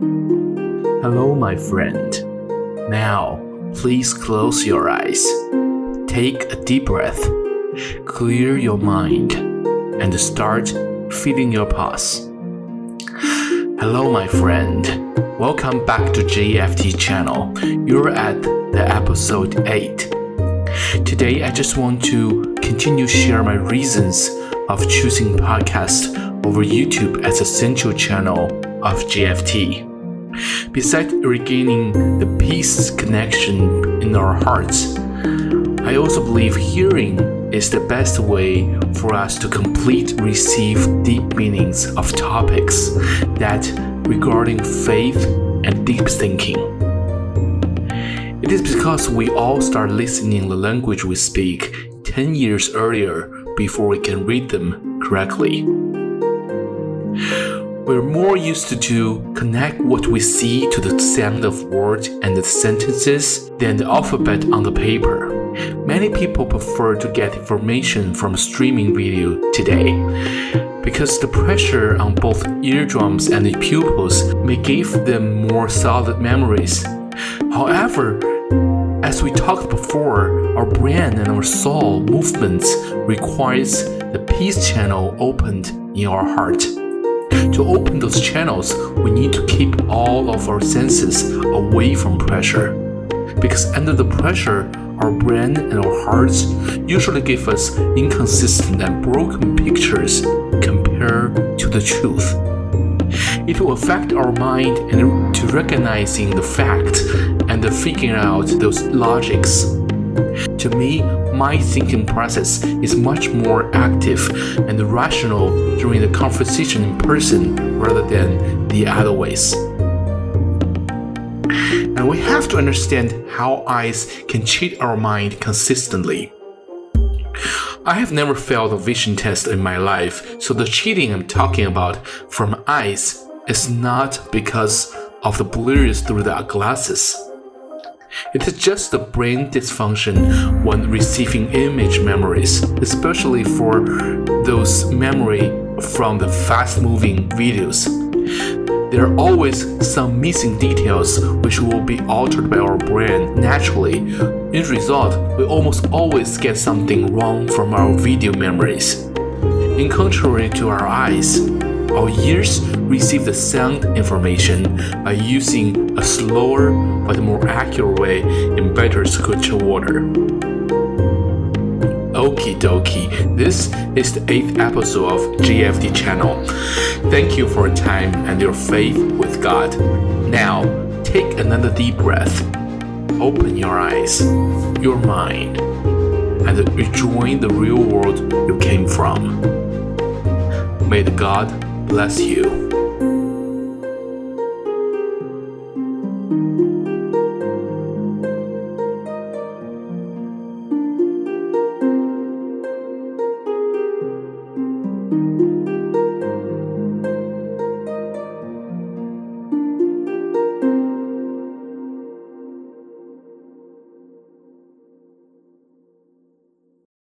Hello, my friend. Now, please close your eyes. Take a deep breath, clear your mind, and start feeling your pulse. Hello, my friend. Welcome back to JFT channel. You're at the episode 8. Today, I just want to continue share my reasons of choosing podcast over YouTube as a central channel of JFT. Besides regaining the peace connection in our hearts, I also believe hearing is the best way for us to complete receive deep meanings of topics that regarding faith and deep thinking. It is because we all start listening the language we speak 10 years earlier before we can read them correctly. We're more used to, to connect what we see to the sound of words and the sentences than the alphabet on the paper. Many people prefer to get information from streaming video today because the pressure on both eardrums and the pupils may give them more solid memories. However, as we talked before, our brain and our soul movements requires the peace channel opened in our heart. To open those channels, we need to keep all of our senses away from pressure. Because under the pressure, our brain and our hearts usually give us inconsistent and broken pictures compared to the truth. It will affect our mind and to recognizing the fact and the figuring out those logics. To me, my thinking process is much more active and rational during the conversation in person rather than the other ways. And we have to understand how eyes can cheat our mind consistently. I have never failed a vision test in my life, so the cheating I'm talking about from eyes is not because of the blurs through the glasses. It is just the brain dysfunction when receiving image memories, especially for those memory from the fast moving videos. There are always some missing details which will be altered by our brain naturally. In result, we almost always get something wrong from our video memories. In contrary to our eyes, our ears receive the sound information by using a slower but more accurate way in better circulatory order. Okie dokie, this is the eighth episode of JFT channel. Thank you for your time and your faith with God. Now, take another deep breath. Open your eyes, your mind, and rejoin the real world you came from. May the God bless you.